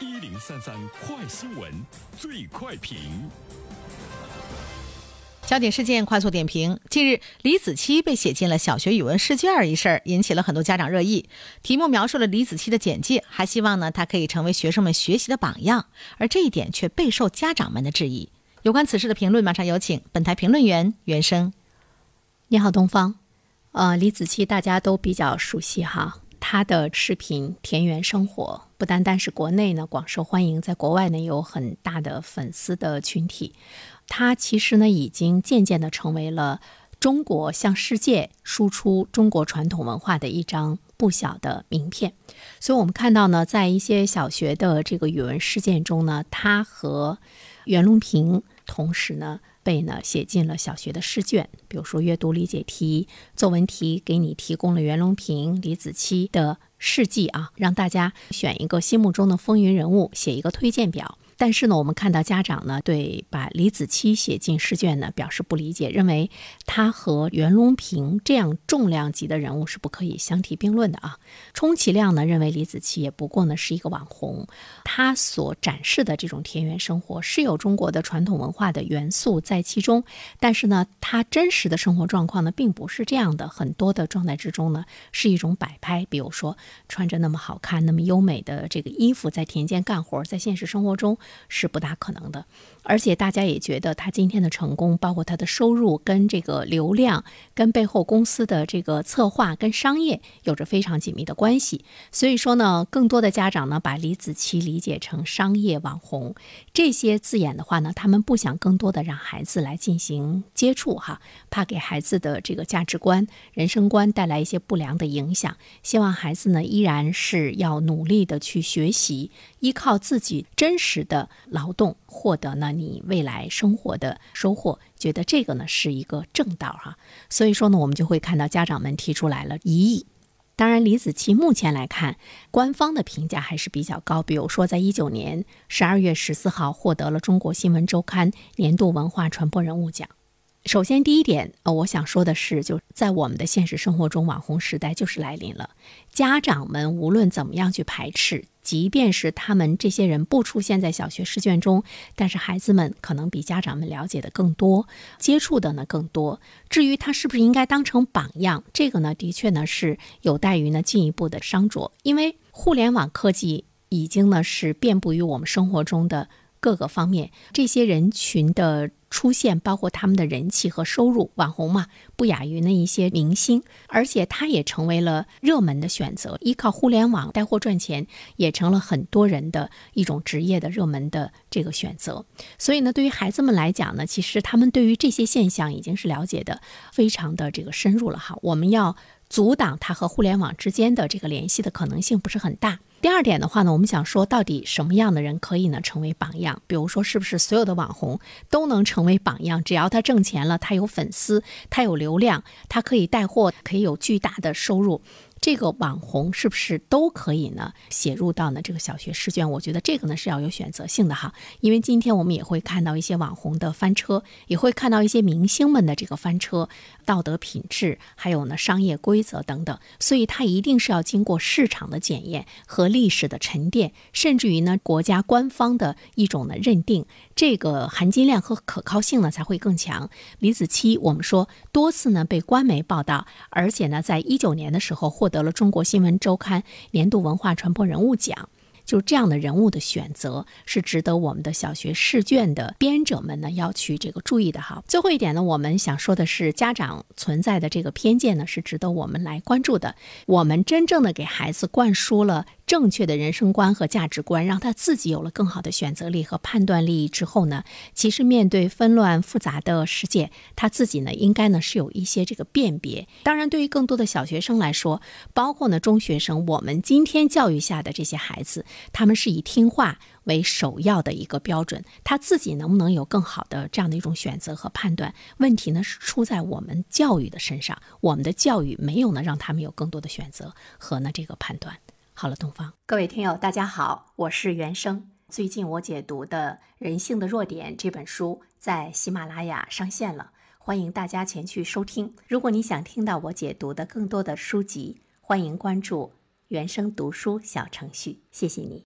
一零三三快新闻，最快评。焦点事件快速点评：近日，李子柒被写进了小学语文试卷一事，引起了很多家长热议。题目描述了李子柒的简介，还希望呢他可以成为学生们学习的榜样，而这一点却备受家长们的质疑。有关此事的评论，马上有请本台评论员袁生。你好，东方。呃，李子柒大家都比较熟悉哈，他的视频《田园生活》不单单是国内呢广受欢迎，在国外呢有很大的粉丝的群体。他其实呢，已经渐渐的成为了中国向世界输出中国传统文化的一张不小的名片。所以，我们看到呢，在一些小学的这个语文试卷中呢，他和袁隆平同时呢被呢写进了小学的试卷。比如说，阅读理解题、作文题给你提供了袁隆平、李子柒的事迹啊，让大家选一个心目中的风云人物，写一个推荐表。但是呢，我们看到家长呢对把李子柒写进试卷呢表示不理解，认为他和袁隆平这样重量级的人物是不可以相提并论的啊。充其量呢认为李子柒也不过呢是一个网红，他所展示的这种田园生活是有中国的传统文化的元素在其中，但是呢他真实的生活状况呢并不是这样的，很多的状态之中呢是一种摆拍，比如说穿着那么好看、那么优美的这个衣服在田间干活，在现实生活中。是不大可能的，而且大家也觉得他今天的成功，包括他的收入跟这个流量，跟背后公司的这个策划跟商业有着非常紧密的关系。所以说呢，更多的家长呢把李子柒理解成商业网红这些字眼的话呢，他们不想更多的让孩子来进行接触哈，怕给孩子的这个价值观、人生观带来一些不良的影响。希望孩子呢依然是要努力的去学习，依靠自己真实的。劳动获得呢你未来生活的收获，觉得这个呢是一个正道哈，所以说呢我们就会看到家长们提出来了疑议。当然，李子柒目前来看，官方的评价还是比较高。比如说，在一九年十二月十四号获得了中国新闻周刊年度文化传播人物奖。首先，第一点，呃，我想说的是，就在我们的现实生活中，网红时代就是来临了。家长们无论怎么样去排斥，即便是他们这些人不出现在小学试卷中，但是孩子们可能比家长们了解的更多，接触的呢更多。至于他是不是应该当成榜样，这个呢，的确呢是有待于呢进一步的商酌。因为互联网科技已经呢是遍布于我们生活中的各个方面，这些人群的。出现包括他们的人气和收入，网红嘛不亚于那一些明星，而且他也成为了热门的选择。依靠互联网带货赚钱，也成了很多人的一种职业的热门的这个选择。所以呢，对于孩子们来讲呢，其实他们对于这些现象已经是了解的非常的这个深入了哈。我们要阻挡他和互联网之间的这个联系的可能性不是很大。第二点的话呢，我们想说，到底什么样的人可以呢成为榜样？比如说，是不是所有的网红都能成为榜样？只要他挣钱了，他有粉丝，他有流量，他可以带货，可以有巨大的收入。这个网红是不是都可以呢写入到呢这个小学试卷？我觉得这个呢是要有选择性的哈，因为今天我们也会看到一些网红的翻车，也会看到一些明星们的这个翻车，道德品质还有呢商业规则等等，所以它一定是要经过市场的检验和历史的沉淀，甚至于呢国家官方的一种呢认定，这个含金量和可靠性呢才会更强。李子柒我们说多次呢被官媒报道，而且呢在一九年的时候获。得了中国新闻周刊年度文化传播人物奖，就这样的人物的选择是值得我们的小学试卷的编者们呢要去这个注意的哈。最后一点呢，我们想说的是，家长存在的这个偏见呢是值得我们来关注的。我们真正的给孩子灌输了。正确的人生观和价值观，让他自己有了更好的选择力和判断力之后呢，其实面对纷乱复杂的世界，他自己呢应该呢是有一些这个辨别。当然，对于更多的小学生来说，包括呢中学生，我们今天教育下的这些孩子，他们是以听话为首要的一个标准，他自己能不能有更好的这样的一种选择和判断？问题呢是出在我们教育的身上，我们的教育没有呢让他们有更多的选择和呢这个判断。好了，东方，各位听友，大家好，我是原生。最近我解读的《人性的弱点》这本书在喜马拉雅上线了，欢迎大家前去收听。如果你想听到我解读的更多的书籍，欢迎关注原生读书小程序。谢谢你。